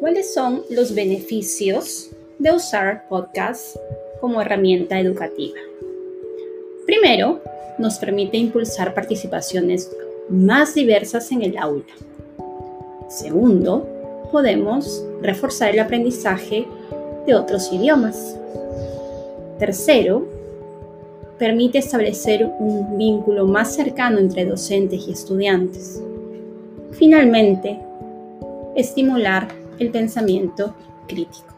¿Cuáles son los beneficios de usar podcast como herramienta educativa? Primero, nos permite impulsar participaciones más diversas en el aula. Segundo, podemos reforzar el aprendizaje de otros idiomas. Tercero, permite establecer un vínculo más cercano entre docentes y estudiantes. Finalmente, estimular el pensamiento crítico.